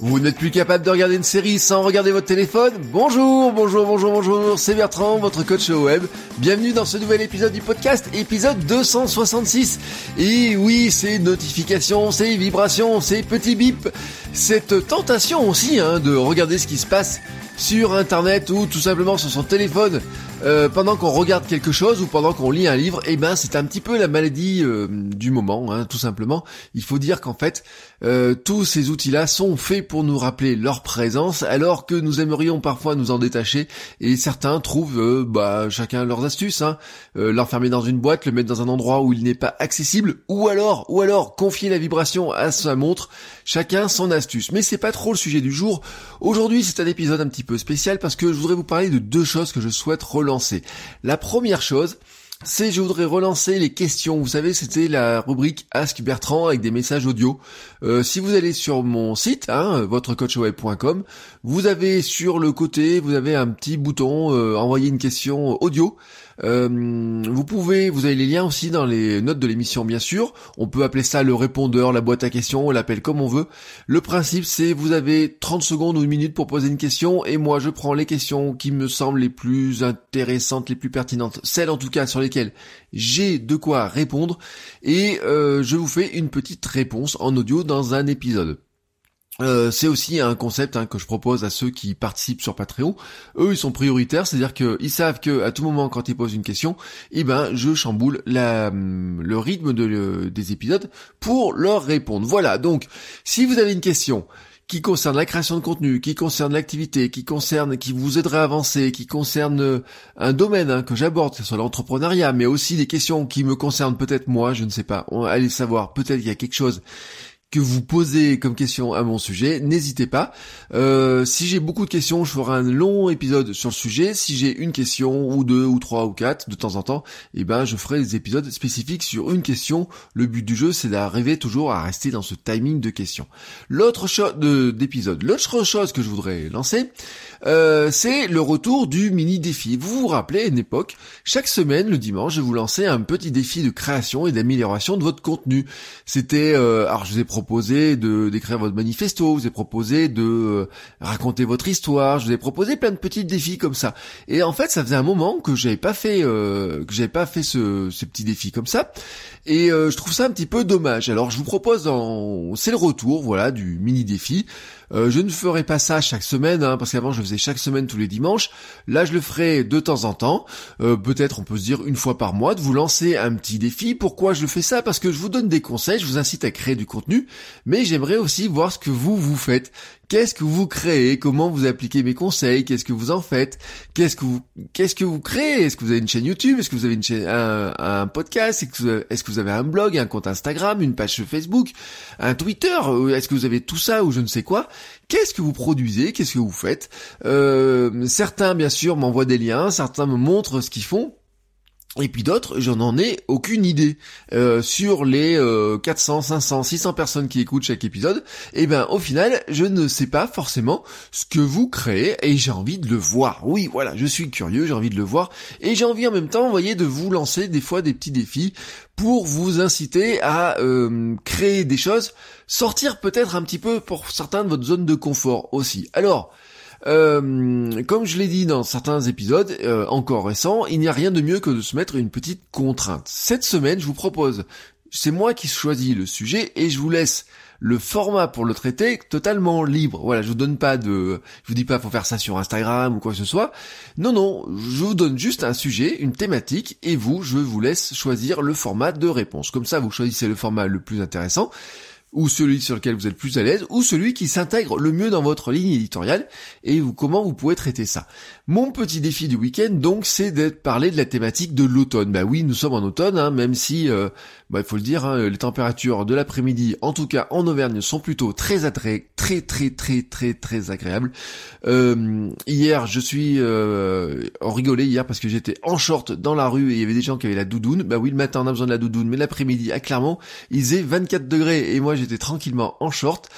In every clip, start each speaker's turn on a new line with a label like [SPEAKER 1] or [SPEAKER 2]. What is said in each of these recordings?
[SPEAKER 1] Vous n'êtes plus capable de regarder une série sans regarder votre téléphone Bonjour, bonjour, bonjour, bonjour, c'est Bertrand, votre coach au web. Bienvenue dans ce nouvel épisode du podcast, épisode 266. Et oui, c'est notifications, c'est vibrations, c'est petits bips, cette tentation aussi hein, de regarder ce qui se passe sur internet ou tout simplement sur son téléphone euh, pendant qu'on regarde quelque chose ou pendant qu'on lit un livre, eh ben c'est un petit peu la maladie euh, du moment, hein, tout simplement. Il faut dire qu'en fait, euh, tous ces outils-là sont faits pour nous rappeler leur présence, alors que nous aimerions parfois nous en détacher. Et certains trouvent, bah, chacun leurs astuces, hein, l'enfermer dans une boîte, le mettre dans un endroit où il n'est pas accessible, ou alors, ou alors confier la vibration à sa montre. Chacun son astuce. Mais c'est pas trop le sujet du jour. Aujourd'hui, c'est un épisode un petit peu spécial parce que je voudrais vous parler de deux choses que je souhaite relancer. La première chose, c'est je voudrais relancer les questions. Vous savez, c'était la rubrique Ask Bertrand avec des messages audio. Euh, si vous allez sur mon site, hein, votrecoachweb.com, vous avez sur le côté, vous avez un petit bouton euh, envoyer une question audio. Euh, vous pouvez, vous avez les liens aussi dans les notes de l'émission bien sûr. On peut appeler ça le répondeur, la boîte à questions, on l'appelle comme on veut. Le principe c'est vous avez 30 secondes ou une minute pour poser une question et moi je prends les questions qui me semblent les plus intéressantes, les plus pertinentes, celles en tout cas sur j'ai de quoi répondre et euh, je vous fais une petite réponse en audio dans un épisode. Euh, c'est aussi un concept hein, que je propose à ceux qui participent sur Patreon. Eux, ils sont prioritaires, c'est-à-dire qu'ils savent que à tout moment, quand ils posent une question, eh ben, je chamboule la, le rythme de, des épisodes pour leur répondre. Voilà. Donc, si vous avez une question qui concerne la création de contenu, qui concerne l'activité, qui concerne, qui vous aiderait à avancer, qui concerne euh, un domaine hein, que j'aborde, que ce soit l'entrepreneuriat, mais aussi des questions qui me concernent peut-être moi, je ne sais pas. Allez savoir, peut-être qu'il y a quelque chose que vous posez comme question à mon sujet, n'hésitez pas. Euh, si j'ai beaucoup de questions, je ferai un long épisode sur le sujet. Si j'ai une question ou deux ou trois ou quatre de temps en temps, eh ben je ferai des épisodes spécifiques sur une question. Le but du jeu, c'est d'arriver toujours à rester dans ce timing de questions. L'autre chose d'épisode, l'autre chose que je voudrais lancer, euh, c'est le retour du mini défi. Vous vous rappelez, à une époque, chaque semaine, le dimanche, je vous lançais un petit défi de création et d'amélioration de votre contenu. C'était, euh, alors je vous ai proposé de d'écrire votre manifesto, je vous ai proposé de euh, raconter votre histoire, je vous ai proposé plein de petits défis comme ça. Et en fait, ça faisait un moment que j'avais pas fait, que j'avais pas fait ce, ce petit défi comme ça. Et je trouve ça un petit peu dommage. Alors je vous propose, c'est le retour, voilà, du mini défi. Euh, je ne ferai pas ça chaque semaine, hein, parce qu'avant je faisais chaque semaine tous les dimanches. Là, je le ferai de temps en temps. Euh, peut-être on peut se dire une fois par mois de vous lancer un petit défi. Pourquoi je fais ça? Parce que je vous donne des conseils, je vous incite à créer du contenu, mais j'aimerais aussi voir ce que vous vous faites. Qu'est-ce que vous créez Comment vous appliquez mes conseils Qu'est-ce que vous en faites Qu'est-ce que vous qu'est-ce que vous créez Est-ce que vous avez une chaîne YouTube Est-ce que vous avez une chaîne, un, podcast Est-ce que, vous avez, un blog, un compte Instagram, une page Facebook, un Twitter Est-ce que vous avez tout ça ou je ne sais quoi Qu'est-ce que vous produisez Qu'est-ce que vous faites euh, Certains, bien sûr, m'envoient des liens. Certains me montrent ce qu'ils font. Et puis d'autres, j'en en ai aucune idée. Euh, sur les 400, 500, 600 personnes qui écoutent chaque épisode, eh ben au final, je ne sais pas forcément ce que vous créez et j'ai envie de le voir. Oui, voilà, je suis curieux, j'ai envie de le voir et j'ai envie en même temps, vous voyez, de vous lancer des fois des petits défis pour vous inciter à euh, créer des choses, sortir peut-être un petit peu pour certains de votre zone de confort aussi. Alors, euh, comme je l'ai dit dans certains épisodes euh, encore récents, il n'y a rien de mieux que de se mettre une petite contrainte. Cette semaine, je vous propose, c'est moi qui choisis le sujet et je vous laisse le format pour le traiter totalement libre. Voilà, je vous donne pas de, je vous dis pas faut faire ça sur Instagram ou quoi que ce soit. Non, non, je vous donne juste un sujet, une thématique, et vous, je vous laisse choisir le format de réponse. Comme ça, vous choisissez le format le plus intéressant ou celui sur lequel vous êtes plus à l'aise, ou celui qui s'intègre le mieux dans votre ligne éditoriale, et comment vous pouvez traiter ça. Mon petit défi du week-end, donc, c'est d'être parler de la thématique de l'automne. Bah oui, nous sommes en automne, hein, même si, euh, bah, il faut le dire, hein, les températures de l'après-midi, en tout cas en Auvergne, sont plutôt très très très très très très agréables. Euh, hier, je suis euh, rigolé hier parce que j'étais en short dans la rue et il y avait des gens qui avaient la doudoune. Bah oui, le matin on a besoin de la doudoune, mais l'après-midi à Clermont, il faisait 24 degrés et moi j'étais tranquillement en short.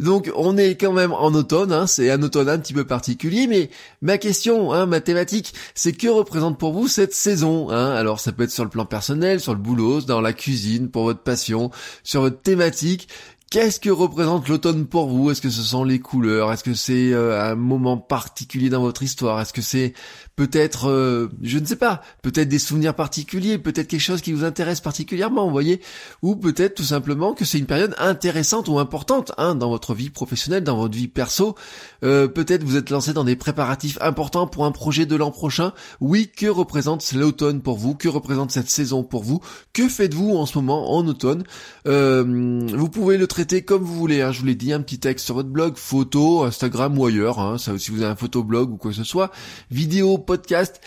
[SPEAKER 1] Donc on est quand même en automne, hein, c'est un automne un petit peu particulier, mais ma question, hein, ma thématique, c'est que représente pour vous cette saison hein? Alors ça peut être sur le plan personnel, sur le boulot, dans la cuisine, pour votre passion, sur votre thématique. Qu'est-ce que représente l'automne pour vous? Est-ce que ce sont les couleurs? Est-ce que c'est euh, un moment particulier dans votre histoire? Est-ce que c'est peut-être, euh, je ne sais pas, peut-être des souvenirs particuliers, peut-être quelque chose qui vous intéresse particulièrement, vous voyez? Ou peut-être tout simplement que c'est une période intéressante ou importante hein, dans votre vie professionnelle, dans votre vie perso. Euh, peut-être vous êtes lancé dans des préparatifs importants pour un projet de l'an prochain. Oui, que représente l'automne pour vous? Que représente cette saison pour vous? Que faites-vous en ce moment en automne? Vous pouvez le traiter comme vous voulez. Hein. Je vous l'ai dit, un petit texte sur votre blog, photo, Instagram ou ailleurs. Hein. Si vous avez un photoblog ou quoi que ce soit, vidéo, podcast,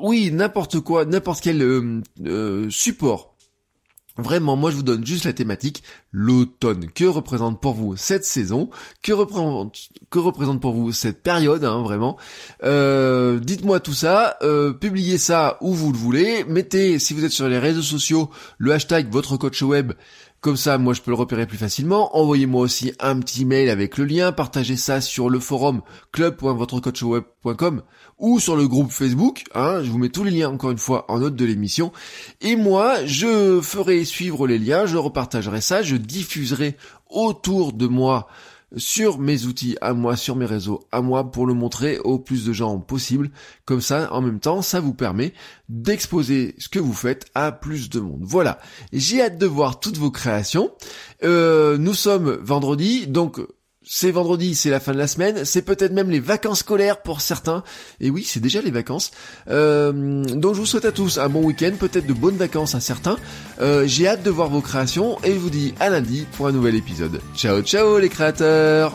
[SPEAKER 1] oui, n'importe quoi, n'importe quel euh, euh, support. Vraiment, moi je vous donne juste la thématique, l'automne. Que représente pour vous cette saison? Que représente, que représente pour vous cette période, hein, vraiment? Euh, Dites-moi tout ça, publiez ça où vous le voulez. Mettez, si vous êtes sur les réseaux sociaux, le hashtag votre coach web comme ça, moi, je peux le repérer plus facilement. Envoyez-moi aussi un petit mail avec le lien. Partagez ça sur le forum club.votrecoachweb.com ou sur le groupe Facebook. Hein, je vous mets tous les liens, encore une fois, en note de l'émission. Et moi, je ferai suivre les liens, je repartagerai ça, je diffuserai autour de moi sur mes outils à moi, sur mes réseaux à moi pour le montrer au plus de gens possible. Comme ça, en même temps, ça vous permet d'exposer ce que vous faites à plus de monde. Voilà. J'ai hâte de voir toutes vos créations. Euh, nous sommes vendredi, donc c'est vendredi, c'est la fin de la semaine, c'est peut-être même les vacances scolaires pour certains. Et oui, c'est déjà les vacances. Euh, donc je vous souhaite à tous un bon week-end, peut-être de bonnes vacances à certains. Euh, j'ai hâte de voir vos créations et je vous dis à lundi pour un nouvel épisode. Ciao ciao les créateurs